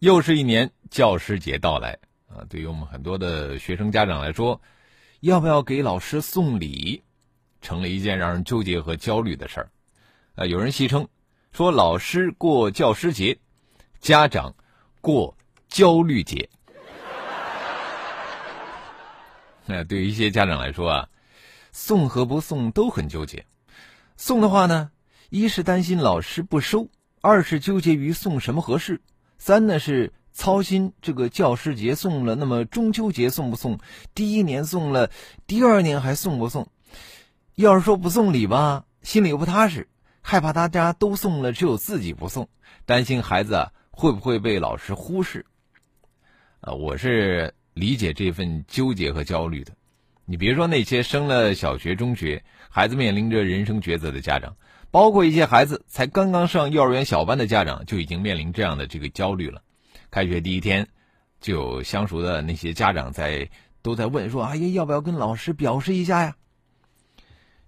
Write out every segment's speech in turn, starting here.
又是一年教师节到来啊！对于我们很多的学生家长来说，要不要给老师送礼，成了一件让人纠结和焦虑的事儿。呃，有人戏称说，老师过教师节，家长过焦虑节。那 对于一些家长来说啊，送和不送都很纠结。送的话呢，一是担心老师不收，二是纠结于送什么合适。三呢是操心这个教师节送了，那么中秋节送不送？第一年送了，第二年还送不送？要是说不送礼吧，心里又不踏实，害怕大家都送了，只有自己不送，担心孩子啊会不会被老师忽视？啊，我是理解这份纠结和焦虑的。你别说那些升了小学、中学，孩子面临着人生抉择的家长。包括一些孩子才刚刚上幼儿园小班的家长，就已经面临这样的这个焦虑了。开学第一天，就有相熟的那些家长在都在问说：“哎呀，要不要跟老师表示一下呀？”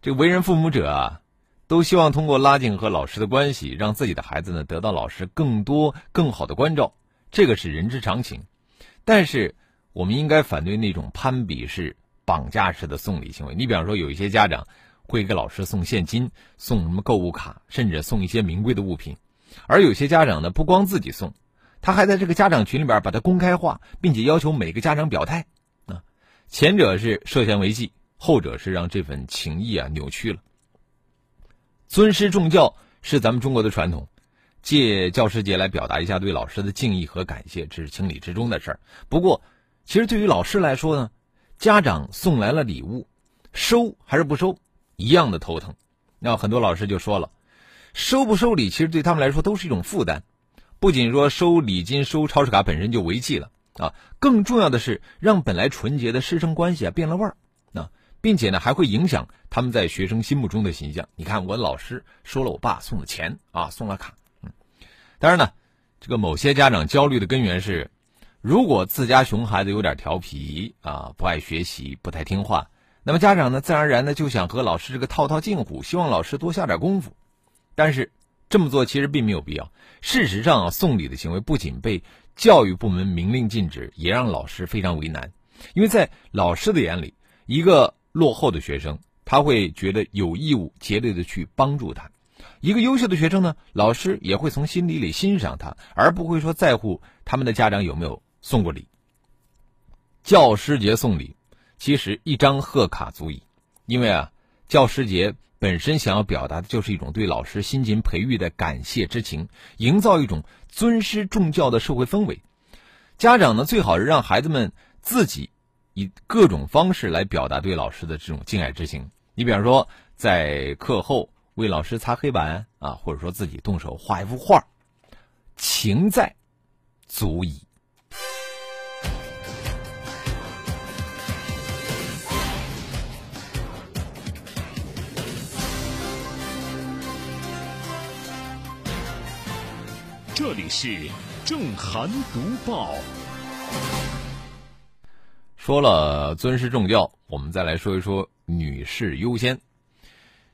这为人父母者啊，都希望通过拉近和老师的关系，让自己的孩子呢得到老师更多更好的关照，这个是人之常情。但是，我们应该反对那种攀比式、绑架式的送礼行为。你比方说，有一些家长。会给老师送现金、送什么购物卡，甚至送一些名贵的物品。而有些家长呢，不光自己送，他还在这个家长群里边把它公开化，并且要求每个家长表态。啊，前者是涉嫌违纪，后者是让这份情谊啊扭曲了。尊师重教是咱们中国的传统，借教师节来表达一下对老师的敬意和感谢，这是情理之中的事儿。不过，其实对于老师来说呢，家长送来了礼物，收还是不收？一样的头疼，那很多老师就说了，收不收礼其实对他们来说都是一种负担，不仅说收礼金、收超市卡本身就违纪了啊，更重要的是让本来纯洁的师生关系啊变了味儿啊，并且呢还会影响他们在学生心目中的形象。你看我老师收了我爸送的钱啊，送了卡，嗯，当然呢，这个某些家长焦虑的根源是，如果自家熊孩子有点调皮啊，不爱学习，不太听话。那么家长呢，自然而然的就想和老师这个套套近乎，希望老师多下点功夫。但是这么做其实并没有必要。事实上啊，送礼的行为不仅被教育部门明令禁止，也让老师非常为难。因为在老师的眼里，一个落后的学生，他会觉得有义务竭力的去帮助他；一个优秀的学生呢，老师也会从心底里欣赏他，而不会说在乎他们的家长有没有送过礼。教师节送礼。其实一张贺卡足矣，因为啊，教师节本身想要表达的就是一种对老师辛勤培育的感谢之情，营造一种尊师重教的社会氛围。家长呢，最好是让孩子们自己以各种方式来表达对老师的这种敬爱之情。你比方说，在课后为老师擦黑板啊，或者说自己动手画一幅画，情在，足矣。这里是正涵读报。说了尊师重教，我们再来说一说女士优先。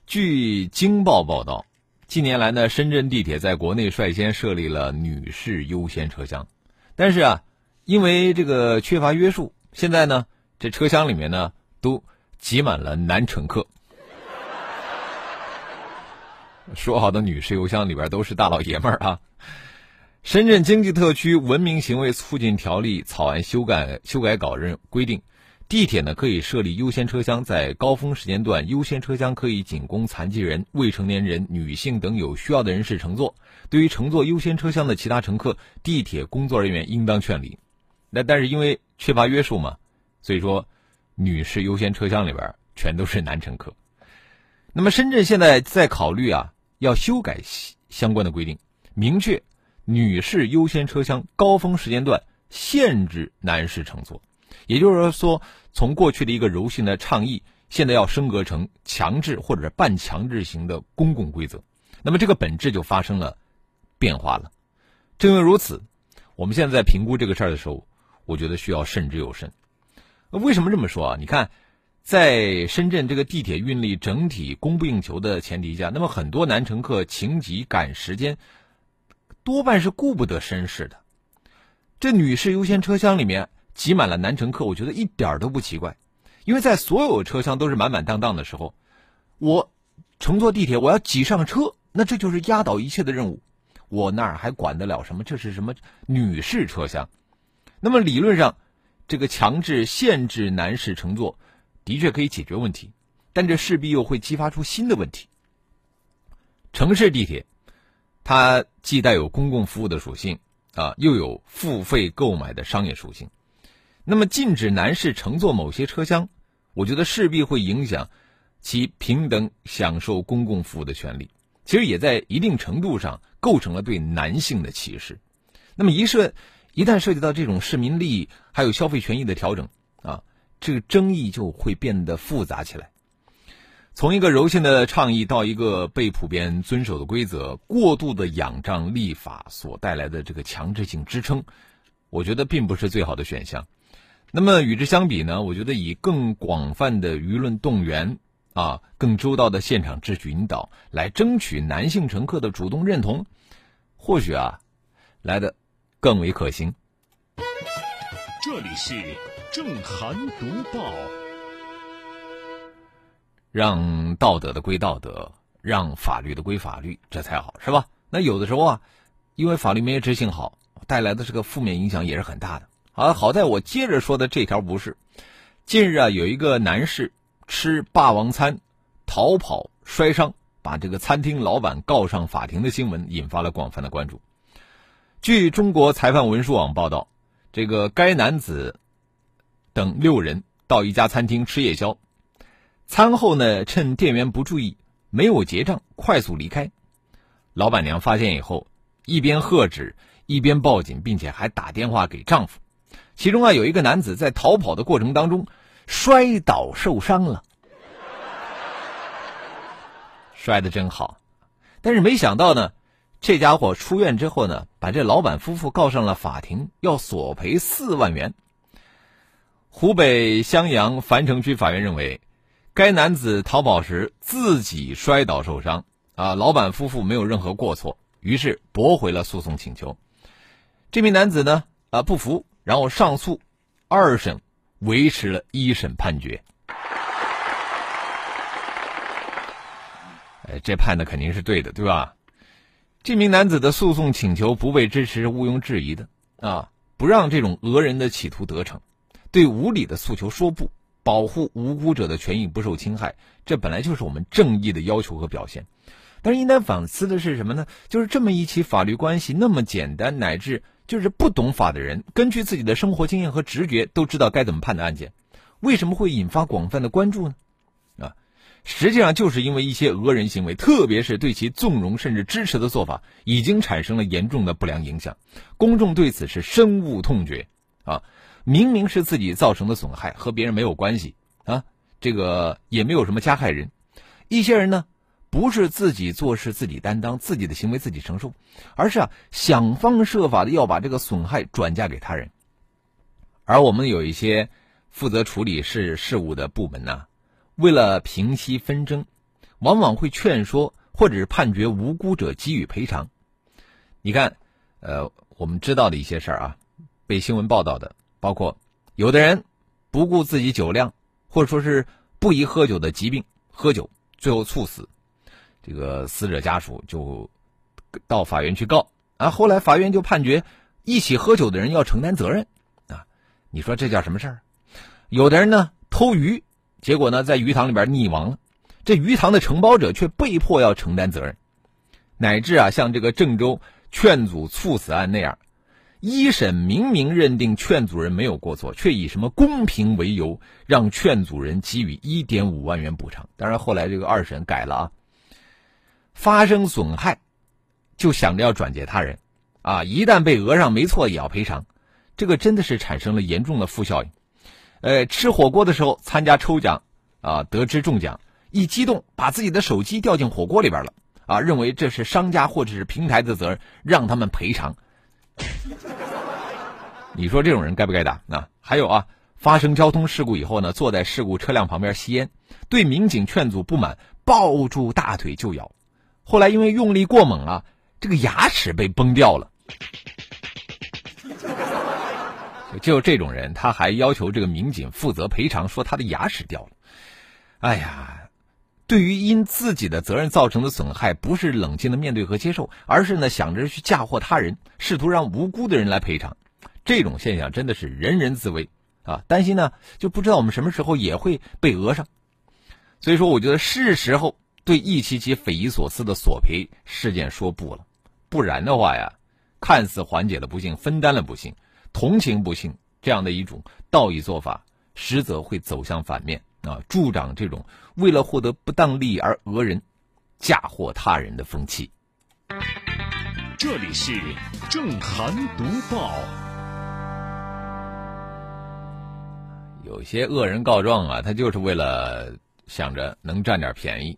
据京报报道，近年来呢，深圳地铁在国内率先设立了女士优先车厢，但是啊，因为这个缺乏约束，现在呢，这车厢里面呢都挤满了男乘客。说好的女士邮箱里边都是大老爷们儿啊。深圳经济特区文明行为促进条例草案修改修改稿认规定，地铁呢可以设立优先车厢，在高峰时间段，优先车厢可以仅供残疾人、未成年人、女性等有需要的人士乘坐。对于乘坐优先车厢的其他乘客，地铁工作人员应当劝离。那但是因为缺乏约束嘛，所以说，女士优先车厢里边全都是男乘客。那么深圳现在在考虑啊，要修改相关的规定，明确。女士优先车厢高峰时间段限制男士乘坐，也就是说，从过去的一个柔性的倡议，现在要升格成强制或者半强制型的公共规则，那么这个本质就发生了变化了。正因为如此，我们现在在评估这个事儿的时候，我觉得需要慎之又慎。为什么这么说啊？你看。在深圳这个地铁运力整体供不应求的前提下，那么很多男乘客情急赶时间，多半是顾不得身世的。这女士优先车厢里面挤满了男乘客，我觉得一点都不奇怪，因为在所有车厢都是满满当当的时候，我乘坐地铁我要挤上车，那这就是压倒一切的任务，我那儿还管得了什么？这是什么女士车厢？那么理论上，这个强制限制男士乘坐。的确可以解决问题，但这势必又会激发出新的问题。城市地铁，它既带有公共服务的属性啊，又有付费购买的商业属性。那么禁止男士乘坐某些车厢，我觉得势必会影响其平等享受公共服务的权利。其实也在一定程度上构成了对男性的歧视。那么一涉一旦涉及到这种市民利益还有消费权益的调整啊。这个争议就会变得复杂起来。从一个柔性的倡议到一个被普遍遵守的规则，过度的仰仗立法所带来的这个强制性支撑，我觉得并不是最好的选项。那么与之相比呢？我觉得以更广泛的舆论动员啊，更周到的现场秩序引导，来争取男性乘客的主动认同，或许啊，来的更为可行。这里是。正涵读报，让道德的归道德，让法律的归法律，这才好，是吧？那有的时候啊，因为法律没有执行好，带来的这个负面影响也是很大的。啊，好在我接着说的这条不是。近日啊，有一个男士吃霸王餐逃跑摔伤，把这个餐厅老板告上法庭的新闻引发了广泛的关注。据中国裁判文书网报道，这个该男子。等六人到一家餐厅吃夜宵，餐后呢，趁店员不注意，没有结账，快速离开。老板娘发现以后，一边喝止，一边报警，并且还打电话给丈夫。其中啊，有一个男子在逃跑的过程当中摔倒受伤了，摔得真好。但是没想到呢，这家伙出院之后呢，把这老板夫妇告上了法庭，要索赔四万元。湖北襄阳樊城区法院认为，该男子逃跑时自己摔倒受伤，啊，老板夫妇没有任何过错，于是驳回了诉讼请求。这名男子呢，啊，不服，然后上诉，二审维持了一审判决。哎，这判的肯定是对的，对吧？这名男子的诉讼请求不被支持，毋庸置疑的啊，不让这种讹人的企图得逞。对无理的诉求说不，保护无辜者的权益不受侵害，这本来就是我们正义的要求和表现。但是应该反思的是什么呢？就是这么一起法律关系那么简单，乃至就是不懂法的人，根据自己的生活经验和直觉都知道该怎么判的案件，为什么会引发广泛的关注呢？啊，实际上就是因为一些讹人行为，特别是对其纵容甚至支持的做法，已经产生了严重的不良影响，公众对此是深恶痛绝啊。明明是自己造成的损害，和别人没有关系啊，这个也没有什么加害人。一些人呢，不是自己做事自己担当，自己的行为自己承受，而是啊想方设法的要把这个损害转嫁给他人。而我们有一些负责处理事事务的部门呢，为了平息纷争，往往会劝说或者是判决无辜者给予赔偿。你看，呃，我们知道的一些事儿啊，被新闻报道的。包括有的人不顾自己酒量，或者说是不宜喝酒的疾病，喝酒最后猝死，这个死者家属就到法院去告啊。后来法院就判决一起喝酒的人要承担责任啊。你说这叫什么事儿？有的人呢偷鱼，结果呢在鱼塘里边溺亡了，这鱼塘的承包者却被迫要承担责任，乃至啊像这个郑州劝阻猝死案那样。一审明明认定劝阻人没有过错，却以什么公平为由让劝阻人给予一点五万元补偿。当然后来这个二审改了啊，发生损害就想着要转借他人，啊，一旦被讹上没错也要赔偿，这个真的是产生了严重的负效应。呃，吃火锅的时候参加抽奖啊，得知中奖，一激动把自己的手机掉进火锅里边了啊，认为这是商家或者是平台的责任，让他们赔偿。你说这种人该不该打？啊，还有啊，发生交通事故以后呢，坐在事故车辆旁边吸烟，对民警劝阻不满，抱住大腿就咬，后来因为用力过猛啊，这个牙齿被崩掉了。就这种人，他还要求这个民警负责赔偿，说他的牙齿掉了。哎呀，对于因自己的责任造成的损害，不是冷静的面对和接受，而是呢想着去嫁祸他人，试图让无辜的人来赔偿。这种现象真的是人人自危啊！担心呢，就不知道我们什么时候也会被讹上。所以说，我觉得是时候对一起起匪夷所思的索赔事件说不了，不然的话呀，看似缓解了不幸，分担了不幸。同情不幸这样的一种道义做法，实则会走向反面啊，助长这种为了获得不当利益而讹人、嫁祸他人的风气。这里是正涵读报。有些恶人告状啊，他就是为了想着能占点便宜，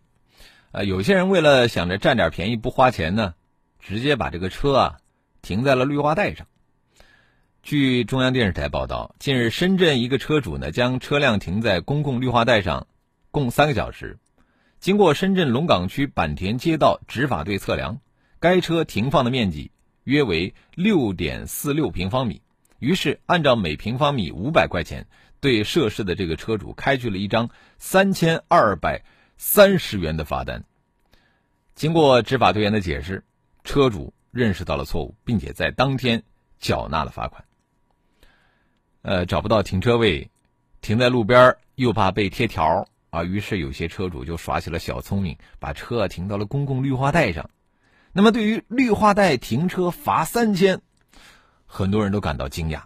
啊，有些人为了想着占点便宜不花钱呢，直接把这个车啊停在了绿化带上。据中央电视台报道，近日深圳一个车主呢将车辆停在公共绿化带上，共三个小时。经过深圳龙岗区坂田街道执法队测量，该车停放的面积约为六点四六平方米。于是按照每平方米五百块钱，对涉事的这个车主开具了一张三千二百三十元的罚单。经过执法队员的解释，车主认识到了错误，并且在当天缴纳了罚款。呃，找不到停车位，停在路边又怕被贴条啊，于是有些车主就耍起了小聪明，把车停到了公共绿化带上。那么，对于绿化带停车罚三千，很多人都感到惊讶。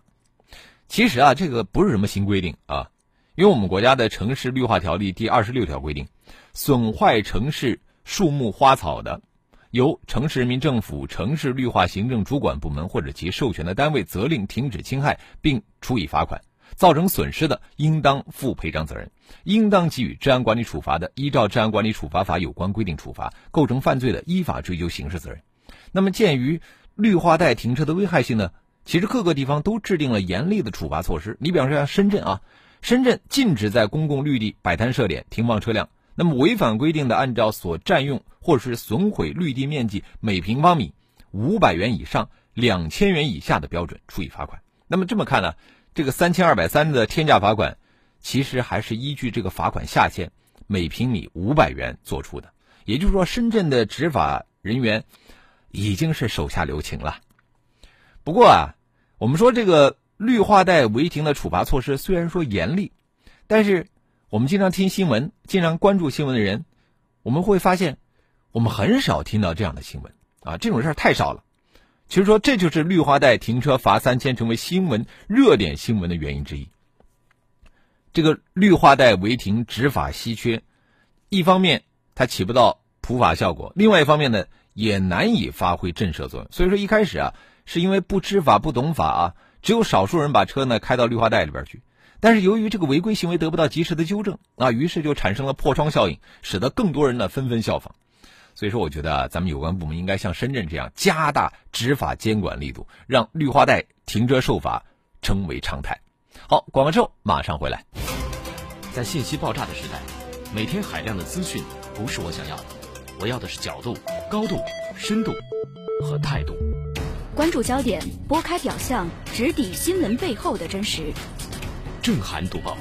其实啊，这个不是什么新规定啊，因为我们国家的城市绿化条例第二十六条规定，损坏城市树木花草的。由城市人民政府城市绿化行政主管部门或者其授权的单位责令停止侵害并处以罚款，造成损失的，应当负赔偿责任；应当给予治安管理处罚的，依照治安管理处罚法有关规定处罚；构成犯罪的，依法追究刑事责任。那么，鉴于绿化带停车的危害性呢，其实各个地方都制定了严厉的处罚措施。你比方说像深圳啊，深圳禁止在公共绿地摆摊设点停放车辆。那么违反规定的，按照所占用或者是损毁绿地面积每平方米五百元以上、两千元以下的标准处以罚款。那么这么看呢，这个三千二百三的天价罚款，其实还是依据这个罚款下限每平米五百元做出的。也就是说，深圳的执法人员已经是手下留情了。不过啊，我们说这个绿化带违停的处罚措施虽然说严厉，但是。我们经常听新闻，经常关注新闻的人，我们会发现，我们很少听到这样的新闻啊，这种事儿太少了。其实说，这就是绿化带停车罚三千成为新闻热点新闻的原因之一。这个绿化带违停执法稀缺，一方面它起不到普法效果，另外一方面呢，也难以发挥震慑作用。所以说，一开始啊，是因为不知法不懂法啊，只有少数人把车呢开到绿化带里边去。但是由于这个违规行为得不到及时的纠正啊，于是就产生了破窗效应，使得更多人呢纷纷效仿。所以说，我觉得，咱们有关部门应该像深圳这样加大执法监管力度，让绿化带停车受罚成为常态。好，广告之后马上回来。在信息爆炸的时代，每天海量的资讯不是我想要的，我要的是角度、高度、深度和态度。关注焦点，拨开表象，直抵新闻背后的真实。震撼读报，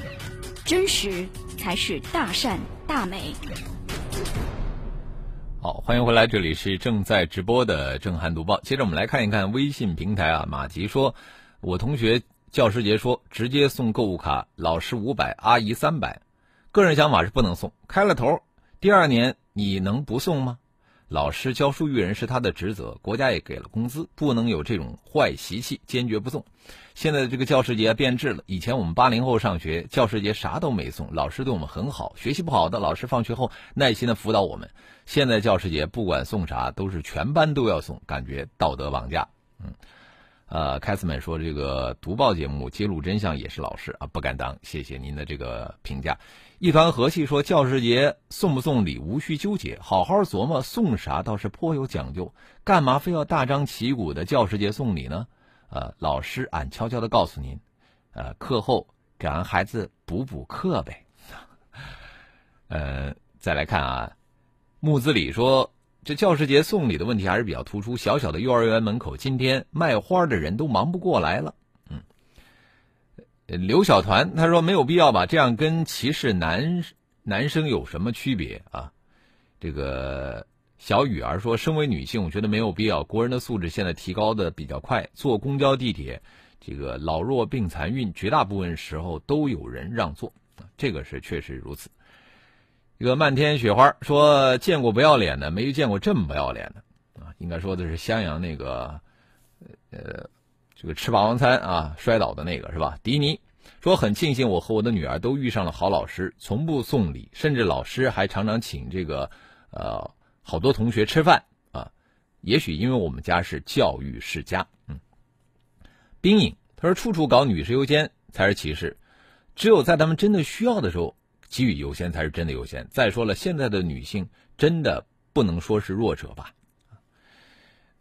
真实才是大善大美。好，欢迎回来，这里是正在直播的震撼读报。接着我们来看一看微信平台啊，马吉说，我同学教师节说直接送购物卡，老师五百，阿姨三百。个人想法是不能送，开了头，第二年你能不送吗？老师教书育人是他的职责，国家也给了工资，不能有这种坏习气，坚决不送。现在的这个教师节变质了，以前我们八零后上学，教师节啥都没送，老师对我们很好，学习不好的老师放学后耐心的辅导我们。现在教师节不管送啥，都是全班都要送，感觉道德绑架嗯，呃，凯斯曼说这个读报节目揭露真相也是老师啊，不敢当。谢谢您的这个评价。一团和气说教师节送不送礼无需纠结，好好琢磨送啥倒是颇有讲究，干嘛非要大张旗鼓的教师节送礼呢？呃，老师俺悄悄的告诉您，呃，课后给俺孩子补补课呗。呃，再来看啊，木子李说。这教师节送礼的问题还是比较突出。小小的幼儿园门口，今天卖花的人都忙不过来了。嗯，刘小团他说没有必要吧，这样跟歧视男男生有什么区别啊？这个小雨儿说，身为女性，我觉得没有必要。国人的素质现在提高的比较快，坐公交、地铁，这个老弱病残孕，绝大部分时候都有人让座，这个是确实如此。一个漫天雪花说：“见过不要脸的，没见过这么不要脸的啊！应该说的是襄阳那个，呃，这个吃霸王餐啊摔倒的那个是吧？”迪尼说：“很庆幸我和我的女儿都遇上了好老师，从不送礼，甚至老师还常常请这个呃好多同学吃饭啊。也许因为我们家是教育世家，嗯。”冰影他说：“处处搞女士优先才是歧视，只有在他们真的需要的时候。”给予优先才是真的优先。再说了，现在的女性真的不能说是弱者吧？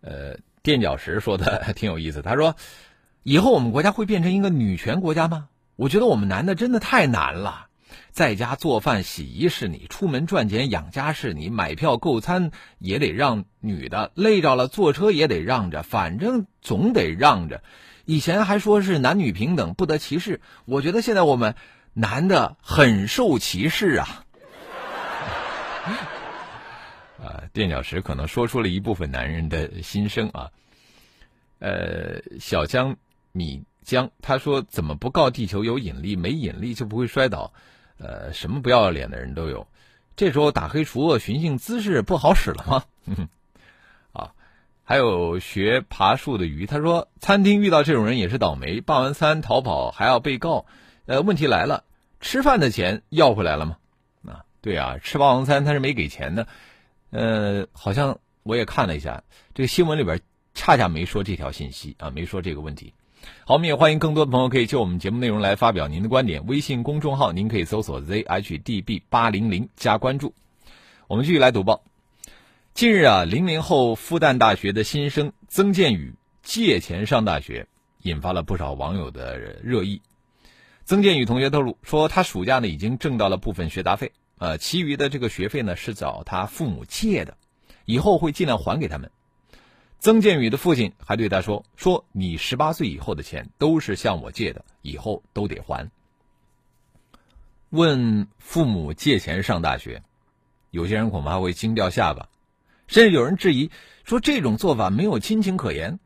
呃，垫脚石说的 挺有意思。他说：“以后我们国家会变成一个女权国家吗？”我觉得我们男的真的太难了。在家做饭、洗衣是你，出门赚钱养家是你，买票购餐也得让女的，累着了坐车也得让着，反正总得让着。以前还说是男女平等，不得歧视。我觉得现在我们。男的很受歧视啊！啊，垫脚石可能说出了一部分男人的心声啊。呃，小江米江他说：“怎么不告地球有引力？没引力就不会摔倒。”呃，什么不要脸的人都有。这时候打黑除恶、寻衅滋事不好使了吗？啊，还有学爬树的鱼，他说：“餐厅遇到这种人也是倒霉，办完餐逃跑还要被告。”呃，问题来了，吃饭的钱要回来了吗？啊，对啊，吃霸王餐他是没给钱的。呃，好像我也看了一下这个新闻里边，恰恰没说这条信息啊，没说这个问题。好，我们也欢迎更多的朋友可以就我们节目内容来发表您的观点。微信公众号您可以搜索 zhdb 八零零加关注。我们继续来读报。近日啊，零零后复旦大学的新生曾建宇借钱上大学，引发了不少网友的热议。曾建宇同学透露说，他暑假呢已经挣到了部分学杂费，呃，其余的这个学费呢是找他父母借的，以后会尽量还给他们。曾建宇的父亲还对他说：“说你十八岁以后的钱都是向我借的，以后都得还。”问父母借钱上大学，有些人恐怕会惊掉下巴，甚至有人质疑说这种做法没有亲情可言。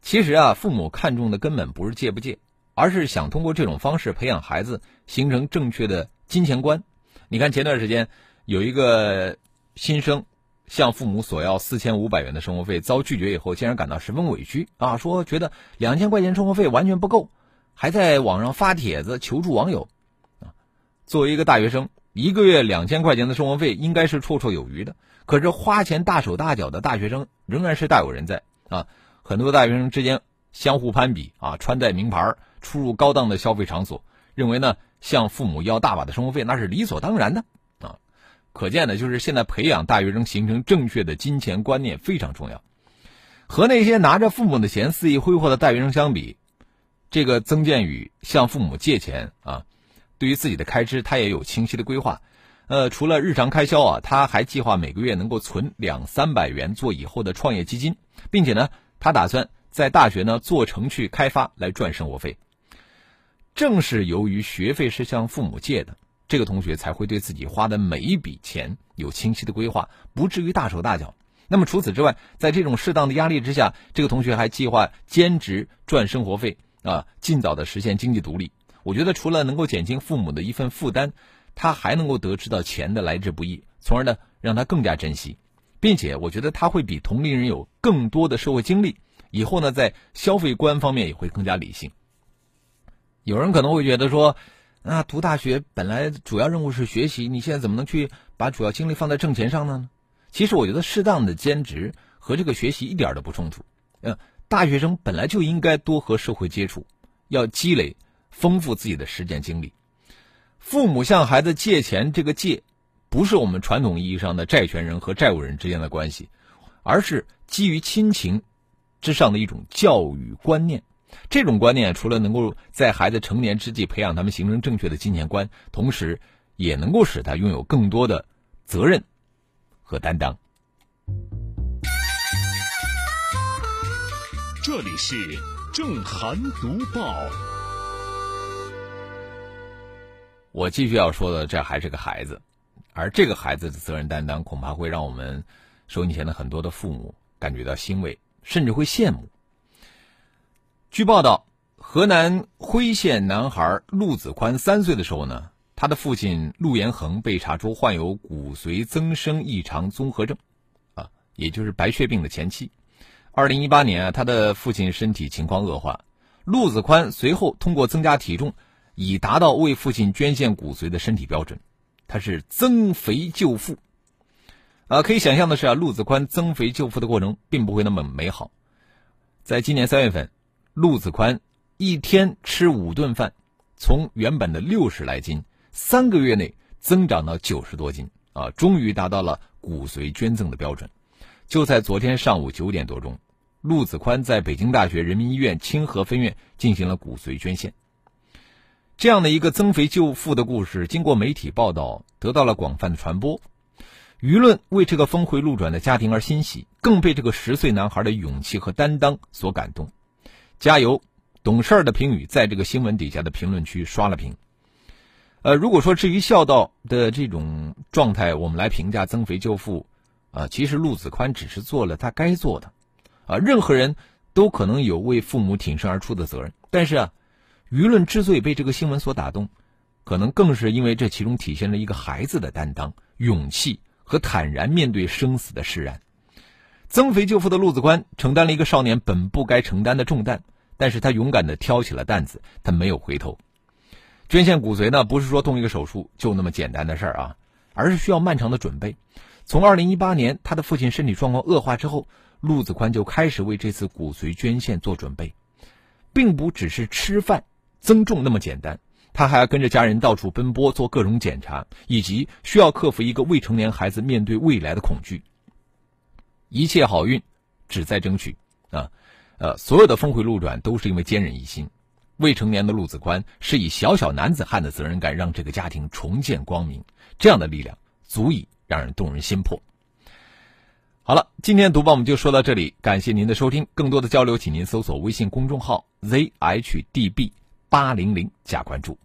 其实啊，父母看重的根本不是借不借。而是想通过这种方式培养孩子形成正确的金钱观。你看前段时间有一个新生向父母索要四千五百元的生活费，遭拒绝以后，竟然感到十分委屈啊！说觉得两千块钱生活费完全不够，还在网上发帖子求助网友。啊，作为一个大学生，一个月两千块钱的生活费应该是绰绰有余的。可是花钱大手大脚的大学生仍然是大有人在啊！很多大学生之间相互攀比啊，穿戴名牌。出入高档的消费场所，认为呢向父母要大把的生活费那是理所当然的啊，可见呢就是现在培养大学生形成正确的金钱观念非常重要。和那些拿着父母的钱肆意挥霍的大学生相比，这个曾建宇向父母借钱啊，对于自己的开支他也有清晰的规划。呃，除了日常开销啊，他还计划每个月能够存两三百元做以后的创业基金，并且呢，他打算在大学呢做程序开发来赚生活费。正是由于学费是向父母借的，这个同学才会对自己花的每一笔钱有清晰的规划，不至于大手大脚。那么除此之外，在这种适当的压力之下，这个同学还计划兼职赚生活费啊，尽早的实现经济独立。我觉得除了能够减轻父母的一份负担，他还能够得知到钱的来之不易，从而呢让他更加珍惜，并且我觉得他会比同龄人有更多的社会经历，以后呢在消费观方面也会更加理性。有人可能会觉得说，啊，读大学本来主要任务是学习，你现在怎么能去把主要精力放在挣钱上呢？其实我觉得适当的兼职和这个学习一点都不冲突。嗯，大学生本来就应该多和社会接触，要积累丰富自己的实践经历。父母向孩子借钱，这个借，不是我们传统意义上的债权人和债务人之间的关系，而是基于亲情之上的一种教育观念。这种观念除了能够在孩子成年之际培养他们形成正确的金钱观，同时也能够使他拥有更多的责任和担当。这里是正涵读报。我继续要说的，这还是个孩子，而这个孩子的责任担当，恐怕会让我们收音前的很多的父母感觉到欣慰，甚至会羡慕。据报道，河南辉县男孩陆子宽三岁的时候呢，他的父亲陆延恒被查出患有骨髓增生异常综合症，啊，也就是白血病的前期。二零一八年啊，他的父亲身体情况恶化，陆子宽随后通过增加体重，以达到为父亲捐献骨髓的身体标准。他是增肥救父，啊，可以想象的是啊，陆子宽增肥救父的过程并不会那么美好。在今年三月份，陆子宽一天吃五顿饭，从原本的六十来斤，三个月内增长到九十多斤，啊，终于达到了骨髓捐赠的标准。就在昨天上午九点多钟，陆子宽在北京大学人民医院清河分院进行了骨髓捐献。这样的一个增肥救父的故事，经过媒体报道，得到了广泛的传播。舆论为这个峰回路转的家庭而欣喜，更被这个十岁男孩的勇气和担当所感动。加油，懂事儿的评语在这个新闻底下的评论区刷了屏。呃，如果说至于孝道的这种状态，我们来评价增肥救父。啊，其实陆子宽只是做了他该做的，啊，任何人都可能有为父母挺身而出的责任。但是啊，舆论之所以被这个新闻所打动，可能更是因为这其中体现了一个孩子的担当、勇气和坦然面对生死的释然。增肥救父的陆子宽承担了一个少年本不该承担的重担，但是他勇敢的挑起了担子，他没有回头。捐献骨髓呢，不是说动一个手术就那么简单的事儿啊，而是需要漫长的准备。从二零一八年，他的父亲身体状况恶化之后，陆子宽就开始为这次骨髓捐献做准备，并不只是吃饭增重那么简单，他还要跟着家人到处奔波做各种检查，以及需要克服一个未成年孩子面对未来的恐惧。一切好运，只在争取！呃，所有的峰回路转都是因为坚韧一心。未成年的陆子宽是以小小男子汉的责任感让这个家庭重见光明，这样的力量足以。让人动人心魄。好了，今天读报我们就说到这里，感谢您的收听。更多的交流，请您搜索微信公众号 zhdb 八零零加关注。